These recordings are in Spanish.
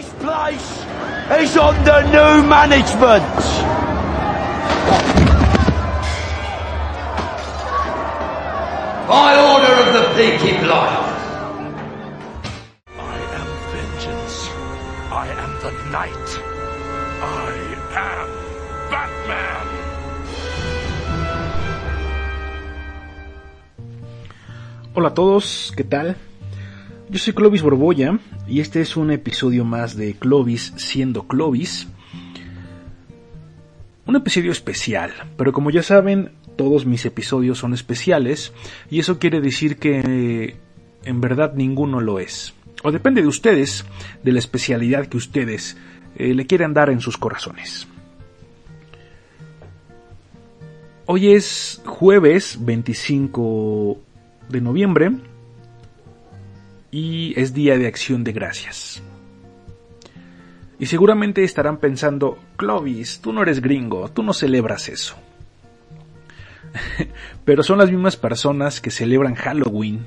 This place is under new management. By order of the Peaky Blinders. I am vengeance. I am the night. I am Batman. Hola a todos, ¿qué tal? Yo soy Clovis Borbolla y este es un episodio más de Clovis siendo Clovis. Un episodio especial, pero como ya saben, todos mis episodios son especiales y eso quiere decir que en verdad ninguno lo es. O depende de ustedes, de la especialidad que ustedes eh, le quieran dar en sus corazones. Hoy es jueves 25 de noviembre y es Día de Acción de Gracias. Y seguramente estarán pensando, Clovis, tú no eres gringo, tú no celebras eso. Pero son las mismas personas que celebran Halloween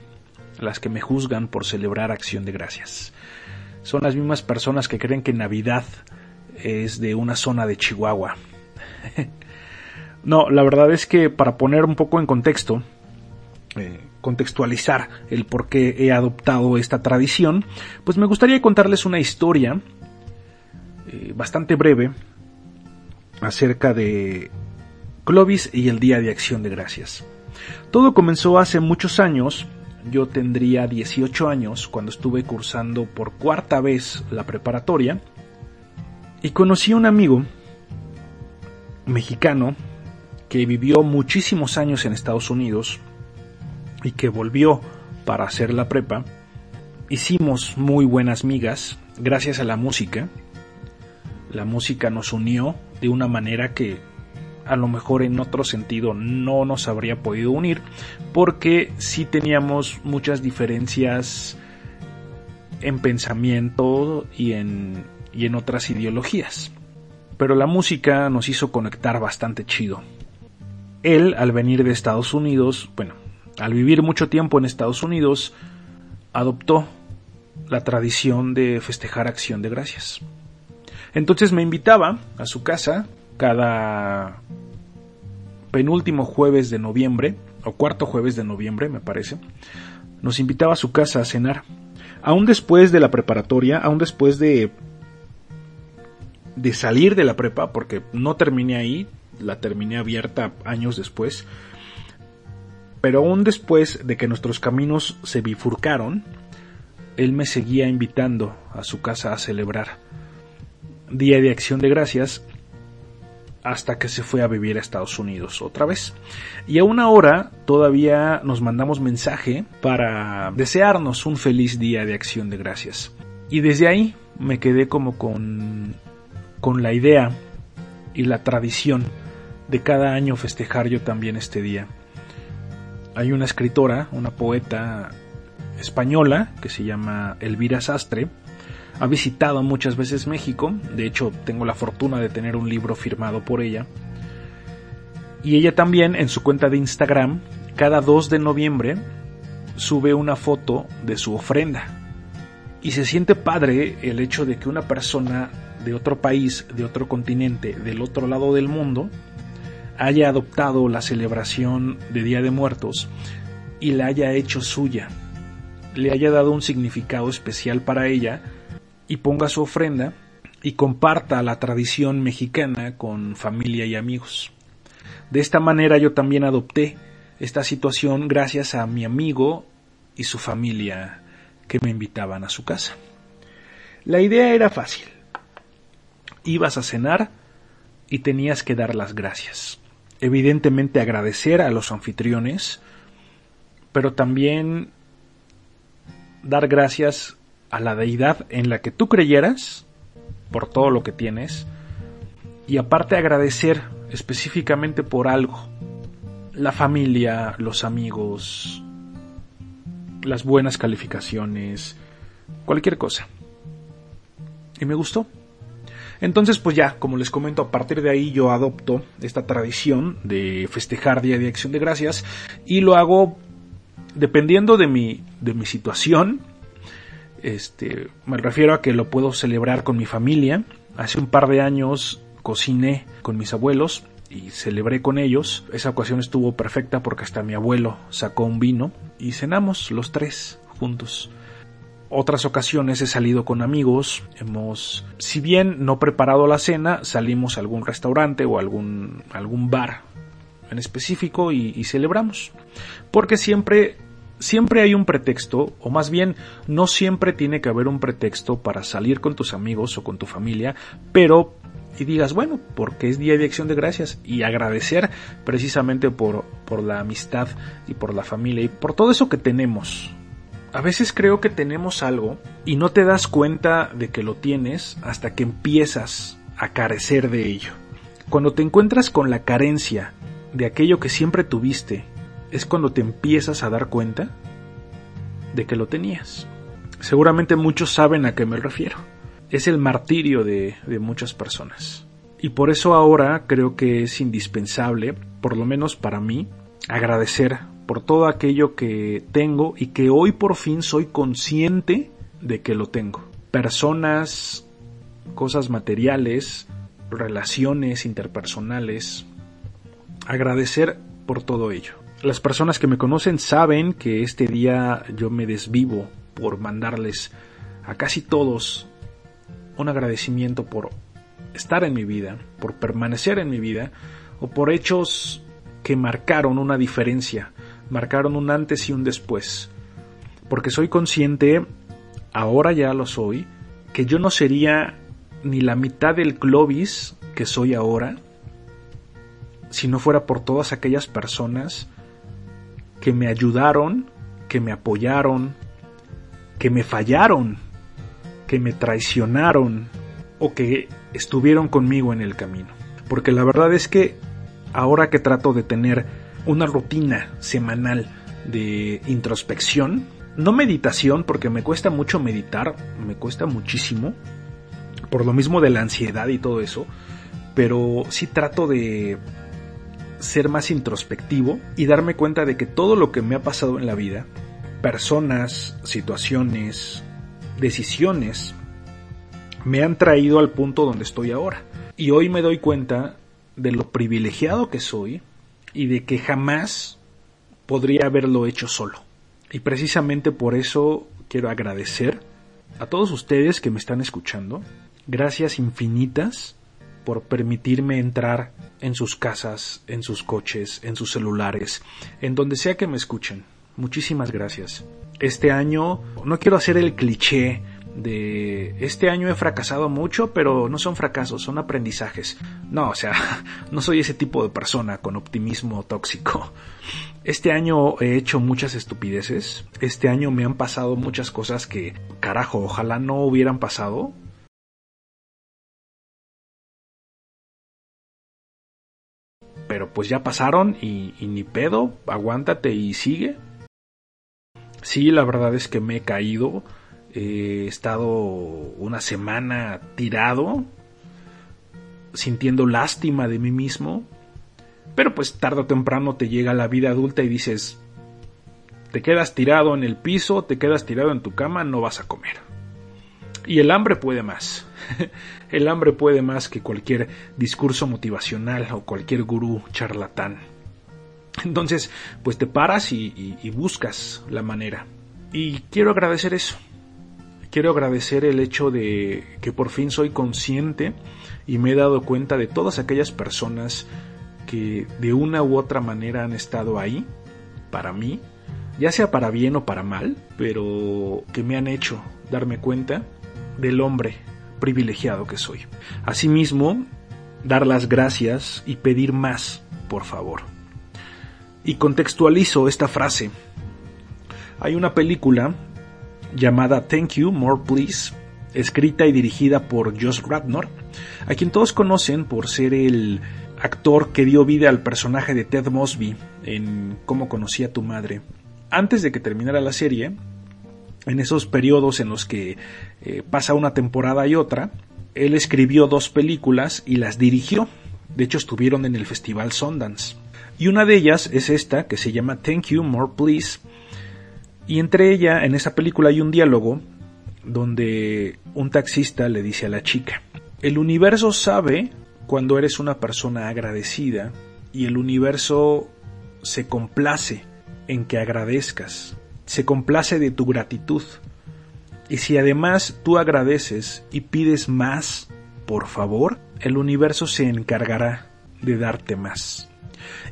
las que me juzgan por celebrar Acción de Gracias. Son las mismas personas que creen que Navidad es de una zona de Chihuahua. no, la verdad es que para poner un poco en contexto, eh, contextualizar el por qué he adoptado esta tradición, pues me gustaría contarles una historia eh, bastante breve acerca de Clovis y el Día de Acción de Gracias. Todo comenzó hace muchos años, yo tendría 18 años cuando estuve cursando por cuarta vez la preparatoria y conocí a un amigo mexicano que vivió muchísimos años en Estados Unidos y que volvió para hacer la prepa. Hicimos muy buenas migas gracias a la música. La música nos unió de una manera que a lo mejor en otro sentido no nos habría podido unir porque sí teníamos muchas diferencias en pensamiento y en, y en otras ideologías. Pero la música nos hizo conectar bastante chido. Él, al venir de Estados Unidos, bueno, al vivir mucho tiempo en Estados Unidos, adoptó la tradición de festejar acción de gracias. Entonces me invitaba a su casa cada penúltimo jueves de noviembre, o cuarto jueves de noviembre me parece, nos invitaba a su casa a cenar. Aún después de la preparatoria, aún después de de salir de la prepa, porque no terminé ahí, la terminé abierta años después, pero aún después de que nuestros caminos se bifurcaron, él me seguía invitando a su casa a celebrar Día de Acción de Gracias hasta que se fue a vivir a Estados Unidos otra vez. Y aún ahora todavía nos mandamos mensaje para desearnos un feliz día de acción de gracias. Y desde ahí me quedé como con, con la idea y la tradición de cada año festejar yo también este día. Hay una escritora, una poeta española que se llama Elvira Sastre, ha visitado muchas veces México, de hecho tengo la fortuna de tener un libro firmado por ella. Y ella también en su cuenta de Instagram, cada 2 de noviembre, sube una foto de su ofrenda. Y se siente padre el hecho de que una persona de otro país, de otro continente, del otro lado del mundo, haya adoptado la celebración de Día de Muertos y la haya hecho suya, le haya dado un significado especial para ella y ponga su ofrenda y comparta la tradición mexicana con familia y amigos. De esta manera yo también adopté esta situación gracias a mi amigo y su familia que me invitaban a su casa. La idea era fácil. Ibas a cenar y tenías que dar las gracias. Evidentemente agradecer a los anfitriones, pero también dar gracias a la deidad en la que tú creyeras por todo lo que tienes y aparte agradecer específicamente por algo. La familia, los amigos, las buenas calificaciones, cualquier cosa. Y me gustó. Entonces, pues ya, como les comento, a partir de ahí yo adopto esta tradición de festejar Día de Acción de Gracias y lo hago dependiendo de mi, de mi situación Este, me refiero a que lo puedo celebrar con mi familia. Hace un par de años cociné con mis abuelos y celebré con ellos. Esa ocasión estuvo perfecta porque hasta mi abuelo sacó un vino y cenamos los tres juntos. Otras ocasiones he salido con amigos, hemos, si bien no preparado la cena, salimos a algún restaurante o algún, algún bar en específico y, celebramos. Porque siempre siempre hay un pretexto, o más bien no siempre tiene que haber un pretexto para salir con tus amigos o con tu familia, pero y digas, bueno, porque es Día de Acción de Gracias y agradecer precisamente por, por la amistad y por la familia y por todo eso que tenemos. A veces creo que tenemos algo y no te das cuenta de que lo tienes hasta que empiezas a carecer de ello. Cuando te encuentras con la carencia de aquello que siempre tuviste, es cuando te empiezas a dar cuenta de que lo tenías. Seguramente muchos saben a qué me refiero es el martirio de, muchas personas. Y por eso ahora creo que es indispensable, por lo menos para mí, agradecer por todo aquello que tengo y que hoy por fin soy consciente de que lo tengo. Personas, cosas materiales, relaciones interpersonales. Agradecer por todo ello. Las personas que me conocen saben que este día yo me desvivo por mandarles a casi todos un agradecimiento por estar en mi vida, por permanecer en mi vida, o por hechos que marcaron una diferencia, marcaron un antes y un después. Porque soy consciente, ahora ya lo soy, que yo no sería ni la mitad del Clovis que soy ahora si no fuera por todas aquellas personas que me ayudaron, que me apoyaron, que me fallaron que me traicionaron o que estuvieron conmigo en el camino. Porque la verdad es que ahora que trato de tener una rutina semanal de introspección, no meditación, porque me cuesta mucho meditar, me cuesta muchísimo, por lo mismo de la ansiedad y todo eso, pero sí trato de ser más introspectivo y darme cuenta de que todo lo que me ha pasado en la vida, personas, situaciones, decisiones me han traído al punto donde estoy ahora. Y hoy me doy cuenta de lo privilegiado que soy y de que jamás podría haberlo hecho solo. Y precisamente por eso quiero agradecer a todos ustedes que me están escuchando. Gracias infinitas por permitirme entrar en sus casas, en sus coches, en sus celulares, en donde sea que me escuchen. Muchísimas gracias. Este año no quiero hacer el cliché de este año he fracasado mucho, pero no son fracasos, son aprendizajes. No, o sea, no soy ese tipo de persona con optimismo tóxico. Este año he hecho muchas estupideces. Este año me han pasado muchas cosas que, carajo, ojalá no hubieran pasado. Pero pues ya pasaron y, ni pedo, aguántate y sigue. Sí, la verdad es que me he caído He estado una semana tirado, sintiendo lástima de mí mismo, pero pues tarde o temprano te llega la vida adulta y dices, te quedas tirado en el piso, te quedas tirado en tu cama, no vas a comer. Y el hambre puede más. el hambre puede más que cualquier discurso motivacional o cualquier gurú charlatán. Entonces, pues te paras y, y buscas la manera. Y quiero agradecer eso quiero agradecer el hecho de que por fin soy consciente y me he dado cuenta de todas aquellas personas que de una u otra manera han estado ahí para mí, ya sea para bien o para mal, pero que me han hecho darme cuenta del hombre privilegiado que soy. Asimismo, dar las gracias y pedir más, por favor. Y contextualizo esta frase. Hay una película llamada Thank You, More Please, escrita y dirigida por Josh Radnor, a quien todos conocen por ser el actor que dio vida al personaje de Ted Mosby en Cómo conocí a tu madre. Antes de que terminara la serie, en esos periodos en los que eh, pasa una temporada y otra, él escribió dos películas y las dirigió. De hecho, estuvieron en el Festival Sundance. Y una de ellas es esta, que se llama Thank You, More Please, y entre ella, en esa película hay un diálogo donde un taxista le dice a la chica, el universo sabe cuando eres una persona agradecida y el universo se complace en que agradezcas, se complace de tu gratitud. Y si además tú agradeces y pides más, por favor, el universo se encargará de darte más.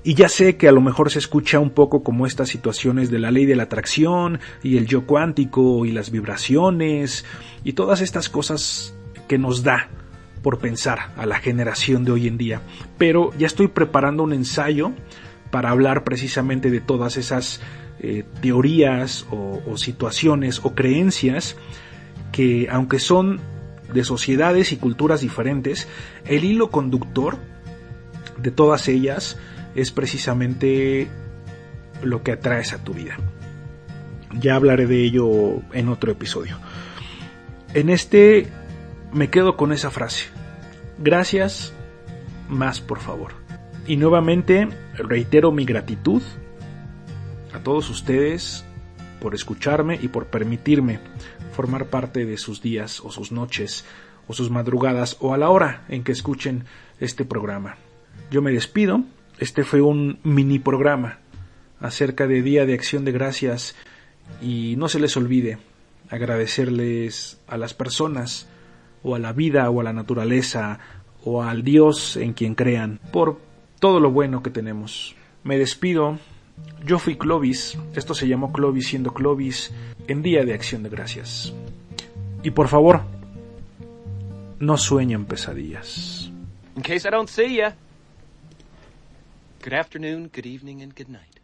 Y ya sé que a lo mejor se escucha un poco como estas situaciones de la ley de la atracción y el yo cuántico y las vibraciones y todas estas cosas que nos da por pensar a la generación de hoy en día. Pero ya estoy preparando un ensayo para hablar precisamente de todas esas eh, teorías o, o situaciones o creencias que aunque son de sociedades y culturas diferentes, el hilo conductor de todas ellas es precisamente lo que atraes a tu vida. Ya hablaré de ello en otro episodio. En este me quedo con esa frase. Gracias, más por favor. Y nuevamente reitero mi gratitud a todos ustedes por escucharme y por permitirme formar parte de sus días o sus noches o sus madrugadas o a la hora en que escuchen este programa. Yo me despido este fue un mini programa acerca de Día de Acción de Gracias y no se les olvide agradecerles a las personas o a la vida o a la naturaleza o al Dios en quien crean por todo lo bueno que tenemos. Me despido. Yo fui Clovis, esto se llamó Clovis siendo Clovis en Día de Acción de Gracias. Y por favor, no sueñen pesadillas. In case I don't see ya. Good afternoon, good evening, and good night.